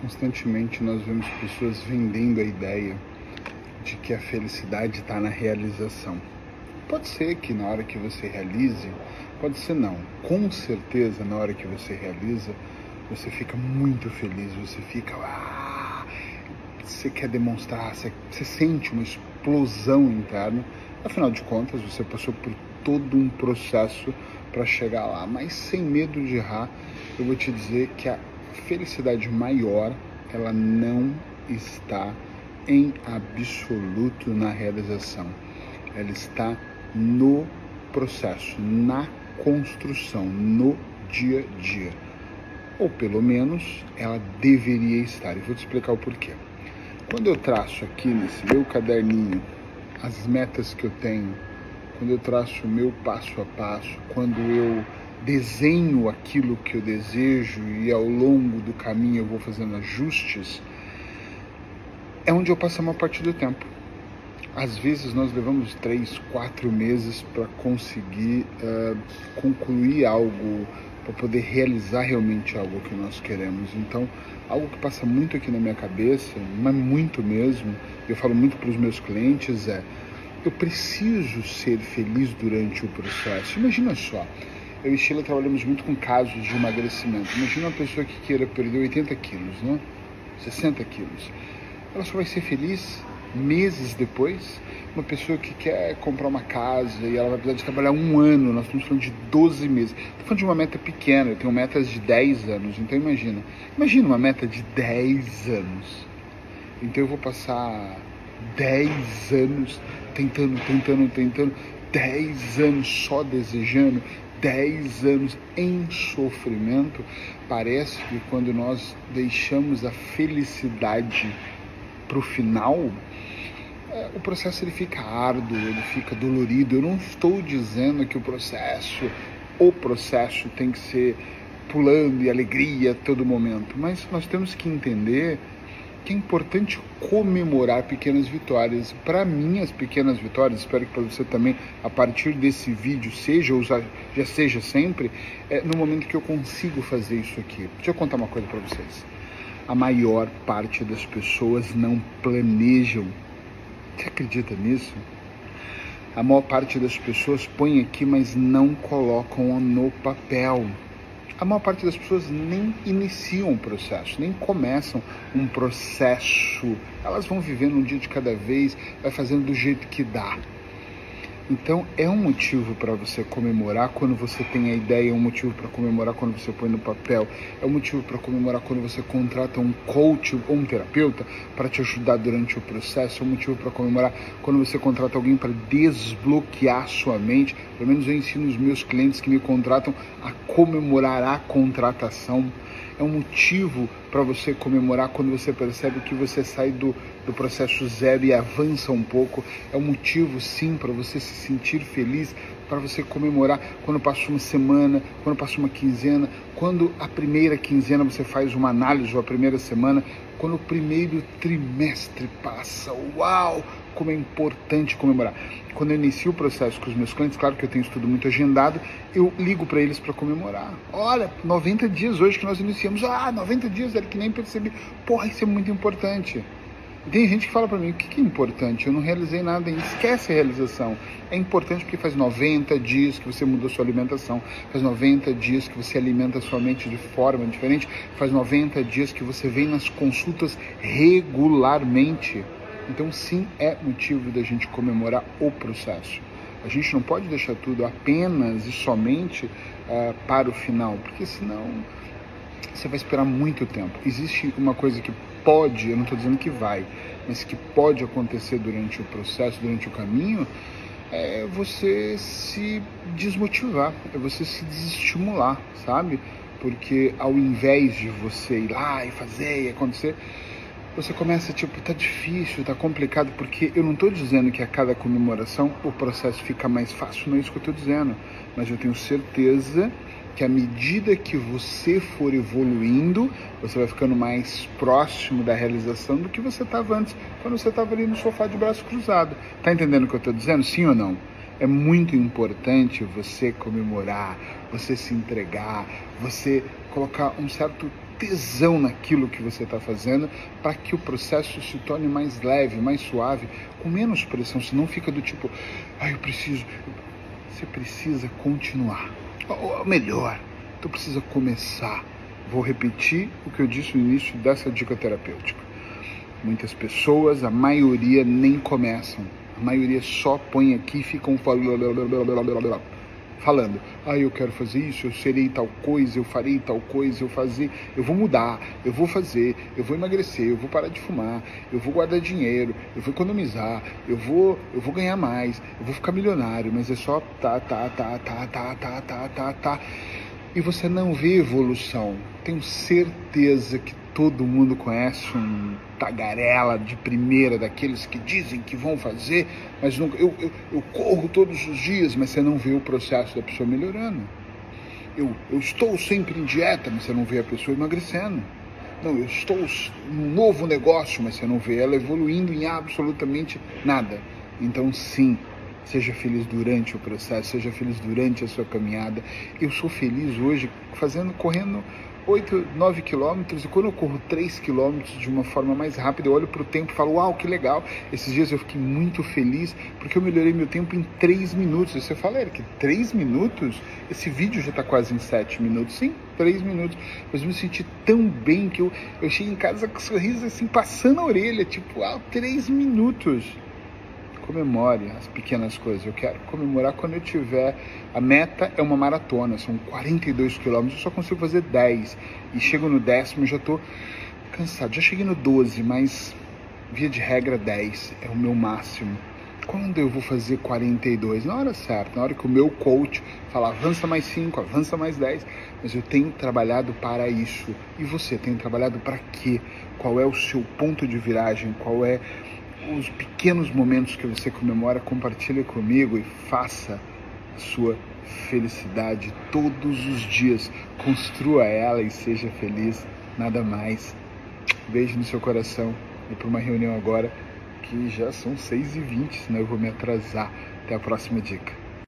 Constantemente nós vemos pessoas vendendo a ideia de que a felicidade está na realização. Pode ser que na hora que você realize, pode ser não. Com certeza, na hora que você realiza, você fica muito feliz, você fica. Ah, você quer demonstrar, você, você sente uma explosão interna. Afinal de contas, você passou por todo um processo para chegar lá, mas sem medo de errar, eu vou te dizer que a felicidade maior, ela não está em absoluto na realização. Ela está no processo, na construção, no dia a dia. Ou pelo menos ela deveria estar. E vou te explicar o porquê. Quando eu traço aqui nesse meu caderninho as metas que eu tenho, quando eu traço o meu passo a passo, quando eu desenho aquilo que eu desejo e ao longo do caminho eu vou fazendo ajustes, é onde eu passo a maior parte do tempo. Às vezes nós levamos três, quatro meses para conseguir uh, concluir algo, para poder realizar realmente algo que nós queremos. Então, algo que passa muito aqui na minha cabeça, mas muito mesmo, eu falo muito para os meus clientes é eu preciso ser feliz durante o processo. Imagina só, eu e Sheila trabalhamos muito com casos de emagrecimento. Imagina uma pessoa que queira perder 80 quilos, né? 60 quilos. Ela só vai ser feliz meses depois. Uma pessoa que quer comprar uma casa e ela vai precisar de trabalhar um ano, nós estamos falando de 12 meses. Estou falando de uma meta pequena, eu tenho metas de 10 anos, então imagina. Imagina uma meta de 10 anos. Então eu vou passar 10 anos tentando, tentando, tentando, 10 anos só desejando, 10 anos em sofrimento, parece que quando nós deixamos a felicidade para o final, é, o processo ele fica árduo, ele fica dolorido. Eu não estou dizendo que o processo, o processo tem que ser pulando e alegria a todo momento, mas nós temos que entender que é importante comemorar pequenas vitórias. Para mim, as pequenas vitórias, espero que para você também, a partir desse vídeo, seja ou já seja sempre, é no momento que eu consigo fazer isso aqui. Deixa eu contar uma coisa para vocês. A maior parte das pessoas não planejam. Você acredita nisso? A maior parte das pessoas põe aqui, mas não colocam no papel a maior parte das pessoas nem iniciam um processo, nem começam um processo. Elas vão vivendo um dia de cada vez, vai fazendo do jeito que dá. Então é um motivo para você comemorar quando você tem a ideia, é um motivo para comemorar quando você põe no papel, é um motivo para comemorar quando você contrata um coach ou um terapeuta para te ajudar durante o processo, é um motivo para comemorar quando você contrata alguém para desbloquear sua mente. Pelo menos eu ensino os meus clientes que me contratam a comemorar a contratação é um motivo para você comemorar quando você percebe que você sai do, do processo zero e avança um pouco. É um motivo, sim, para você se sentir feliz, para você comemorar quando passa uma semana, quando passa uma quinzena, quando a primeira quinzena você faz uma análise, ou a primeira semana, quando o primeiro trimestre passa. Uau! Como é importante comemorar. Quando eu inicio o processo com os meus clientes, claro que eu tenho isso tudo muito agendado, eu ligo para eles para comemorar. Olha, 90 dias hoje que nós iniciamos. Ah, 90 dias, era que nem percebi. Porra, isso é muito importante. Tem gente que fala para mim, o que, que é importante? Eu não realizei nada, esquece a realização. É importante porque faz 90 dias que você mudou sua alimentação, faz 90 dias que você alimenta sua mente de forma diferente, faz 90 dias que você vem nas consultas regularmente. Então, sim, é motivo da gente comemorar o processo. A gente não pode deixar tudo apenas e somente uh, para o final, porque senão você vai esperar muito tempo. Existe uma coisa que pode, eu não estou dizendo que vai, mas que pode acontecer durante o processo, durante o caminho, é você se desmotivar, é você se desestimular, sabe? Porque ao invés de você ir lá e fazer e acontecer, você começa tipo, tá difícil, tá complicado, porque eu não estou dizendo que a cada comemoração o processo fica mais fácil, não é isso que eu estou dizendo, mas eu tenho certeza que à medida que você for evoluindo, você vai ficando mais próximo da realização do que você estava antes, quando você estava ali no sofá de braço cruzado. Tá entendendo o que eu estou dizendo? Sim ou não? É muito importante você comemorar, você se entregar, você colocar um certo tesão naquilo que você está fazendo para que o processo se torne mais leve, mais suave, com menos pressão. Senão fica do tipo, ah, eu preciso. Você precisa continuar. Ou melhor, tu precisa começar. Vou repetir o que eu disse no início dessa dica terapêutica. Muitas pessoas, a maioria nem começam. A maioria só põe aqui e ficam falando falando, ah, eu quero fazer isso, eu serei tal coisa, eu farei tal coisa, eu fazer, eu vou mudar, eu vou fazer, eu vou emagrecer, eu vou parar de fumar, eu vou guardar dinheiro, eu vou economizar, eu vou, eu vou ganhar mais, eu vou ficar milionário, mas é só tá, tá, tá, tá, tá, tá, tá, tá, tá. E você não vê evolução. Tenho certeza que todo mundo conhece um tagarela de primeira, daqueles que dizem que vão fazer, mas nunca. Eu, eu, eu corro todos os dias, mas você não vê o processo da pessoa melhorando. Eu, eu estou sempre em dieta, mas você não vê a pessoa emagrecendo. Não, eu estou num novo negócio, mas você não vê ela evoluindo em absolutamente nada. Então, sim, seja feliz durante o processo, seja feliz durante a sua caminhada. Eu sou feliz hoje fazendo, correndo 8, 9 quilômetros e quando eu corro 3 quilômetros de uma forma mais rápida, eu olho para o tempo e falo, uau, que legal. Esses dias eu fiquei muito feliz porque eu melhorei meu tempo em 3 minutos. E você fala, Eric, 3 minutos? Esse vídeo já está quase em 7 minutos. Sim, 3 minutos. Mas eu me senti tão bem que eu, eu cheguei em casa com sorriso assim, passando a orelha, tipo, uau, 3 minutos comemore as pequenas coisas. Eu quero comemorar quando eu tiver. A meta é uma maratona, são 42 quilômetros, eu só consigo fazer 10. E chego no décimo já estou cansado. Já cheguei no 12, mas via de regra 10 é o meu máximo. Quando eu vou fazer 42? Na hora certa, na hora que o meu coach fala avança mais 5, avança mais 10. Mas eu tenho trabalhado para isso. E você tem trabalhado para quê? Qual é o seu ponto de viragem? Qual é os pequenos momentos que você comemora, compartilhe comigo e faça a sua felicidade todos os dias. Construa ela e seja feliz, nada mais. Beijo no seu coração e para uma reunião agora que já são 6h20, senão eu vou me atrasar. Até a próxima dica.